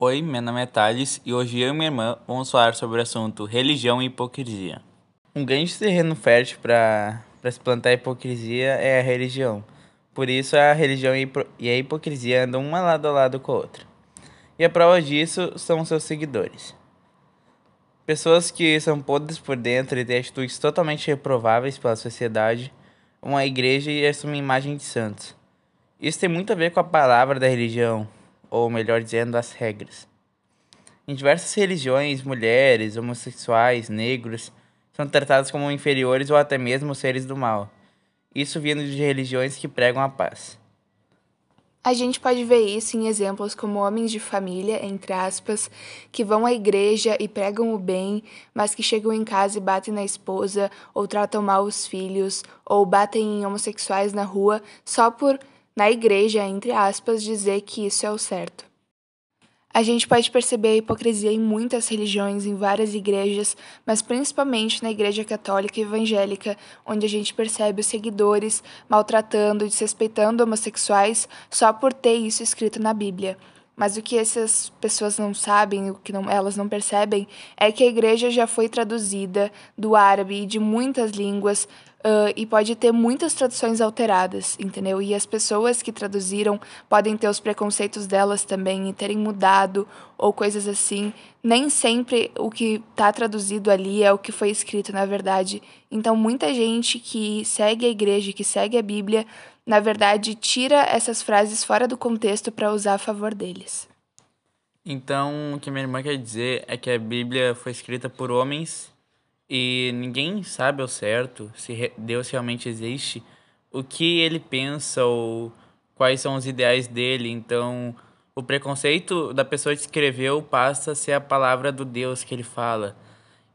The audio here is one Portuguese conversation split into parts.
Oi, meu nome é Thales e hoje eu e minha irmã vamos falar sobre o assunto religião e hipocrisia. Um grande terreno fértil para se plantar hipocrisia é a religião. Por isso, a religião e a hipocrisia andam uma lado a lado com a outra. E a prova disso são seus seguidores. Pessoas que são podres por dentro e têm atitudes totalmente reprováveis pela sociedade, uma igreja e assumem imagem de santos. Isso tem muito a ver com a palavra da religião, ou melhor dizendo, as regras. Em diversas religiões, mulheres, homossexuais, negros são tratados como inferiores ou até mesmo seres do mal. Isso vindo de religiões que pregam a paz. A gente pode ver isso em exemplos como homens de família, entre aspas, que vão à igreja e pregam o bem, mas que chegam em casa e batem na esposa, ou tratam mal os filhos, ou batem em homossexuais na rua, só por, na igreja, entre aspas, dizer que isso é o certo. A gente pode perceber a hipocrisia em muitas religiões, em várias igrejas, mas principalmente na Igreja Católica e Evangélica, onde a gente percebe os seguidores maltratando e desrespeitando homossexuais só por ter isso escrito na Bíblia. Mas o que essas pessoas não sabem, o que não, elas não percebem, é que a igreja já foi traduzida do árabe e de muitas línguas Uh, e pode ter muitas traduções alteradas, entendeu? E as pessoas que traduziram podem ter os preconceitos delas também e terem mudado ou coisas assim. Nem sempre o que está traduzido ali é o que foi escrito, na verdade. Então, muita gente que segue a igreja, que segue a Bíblia, na verdade, tira essas frases fora do contexto para usar a favor deles. Então, o que minha irmã quer dizer é que a Bíblia foi escrita por homens e ninguém sabe ao certo se Deus realmente existe, o que ele pensa ou quais são os ideais dele. Então, o preconceito da pessoa que escreveu passa a ser a palavra do Deus que ele fala.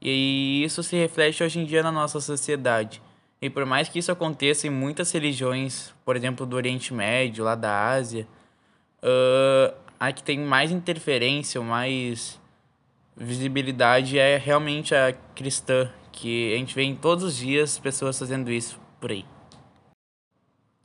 E isso se reflete hoje em dia na nossa sociedade. E por mais que isso aconteça em muitas religiões, por exemplo, do Oriente Médio, lá da Ásia, uh, a que tem mais interferência, mais visibilidade é realmente a cristã, que a gente vê em todos os dias pessoas fazendo isso por aí.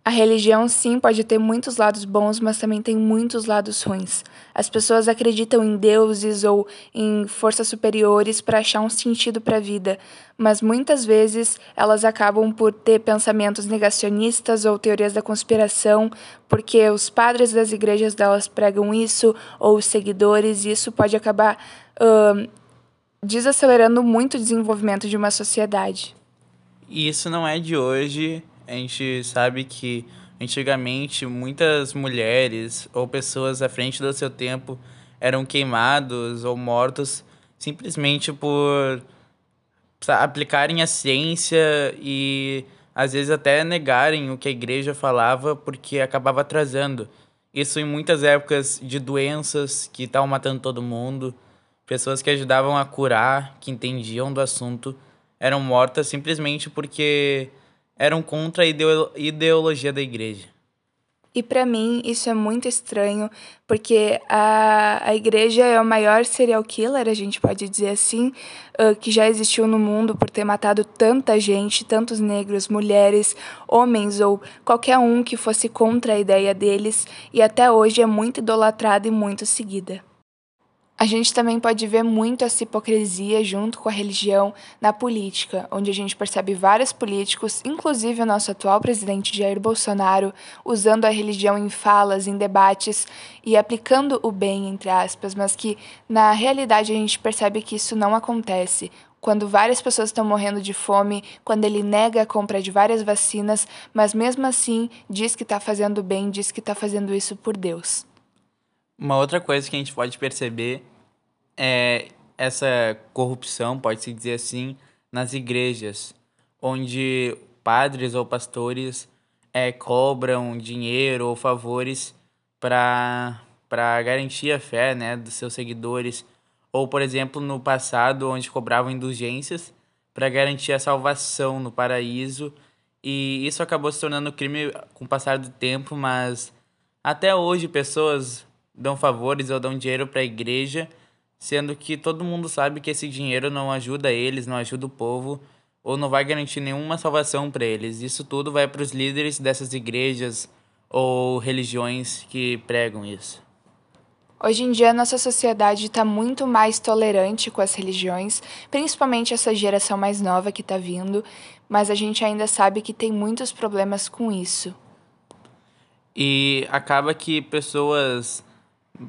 A religião, sim, pode ter muitos lados bons, mas também tem muitos lados ruins. As pessoas acreditam em deuses ou em forças superiores para achar um sentido para a vida, mas muitas vezes elas acabam por ter pensamentos negacionistas ou teorias da conspiração, porque os padres das igrejas delas pregam isso, ou os seguidores, e isso pode acabar uh, desacelerando muito o desenvolvimento de uma sociedade. E isso não é de hoje a gente sabe que antigamente muitas mulheres ou pessoas à frente do seu tempo eram queimados ou mortos simplesmente por aplicarem a ciência e às vezes até negarem o que a igreja falava porque acabava atrasando. Isso em muitas épocas de doenças que estavam matando todo mundo, pessoas que ajudavam a curar, que entendiam do assunto, eram mortas simplesmente porque eram contra a ideologia da igreja. E para mim isso é muito estranho, porque a, a igreja é o maior serial killer, a gente pode dizer assim, uh, que já existiu no mundo por ter matado tanta gente, tantos negros, mulheres, homens ou qualquer um que fosse contra a ideia deles, e até hoje é muito idolatrada e muito seguida. A gente também pode ver muito essa hipocrisia junto com a religião na política, onde a gente percebe vários políticos, inclusive o nosso atual presidente Jair Bolsonaro, usando a religião em falas, em debates e aplicando o bem, entre aspas, mas que na realidade a gente percebe que isso não acontece. Quando várias pessoas estão morrendo de fome, quando ele nega a compra de várias vacinas, mas mesmo assim diz que está fazendo bem, diz que está fazendo isso por Deus. Uma outra coisa que a gente pode perceber é essa corrupção, pode-se dizer assim, nas igrejas, onde padres ou pastores é, cobram dinheiro ou favores para garantir a fé né, dos seus seguidores. Ou, por exemplo, no passado, onde cobravam indulgências para garantir a salvação no paraíso. E isso acabou se tornando crime com o passar do tempo, mas até hoje pessoas dão favores ou dão dinheiro para a igreja, sendo que todo mundo sabe que esse dinheiro não ajuda eles, não ajuda o povo ou não vai garantir nenhuma salvação para eles. Isso tudo vai para os líderes dessas igrejas ou religiões que pregam isso. Hoje em dia, nossa sociedade está muito mais tolerante com as religiões, principalmente essa geração mais nova que está vindo, mas a gente ainda sabe que tem muitos problemas com isso. E acaba que pessoas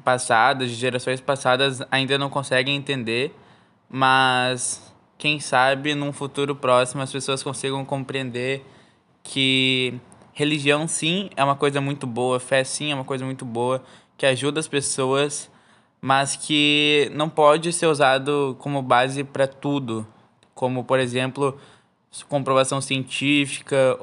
passadas, de gerações passadas, ainda não conseguem entender, mas quem sabe num futuro próximo as pessoas consigam compreender que religião sim é uma coisa muito boa, fé sim é uma coisa muito boa, que ajuda as pessoas, mas que não pode ser usado como base para tudo, como por exemplo comprovação científica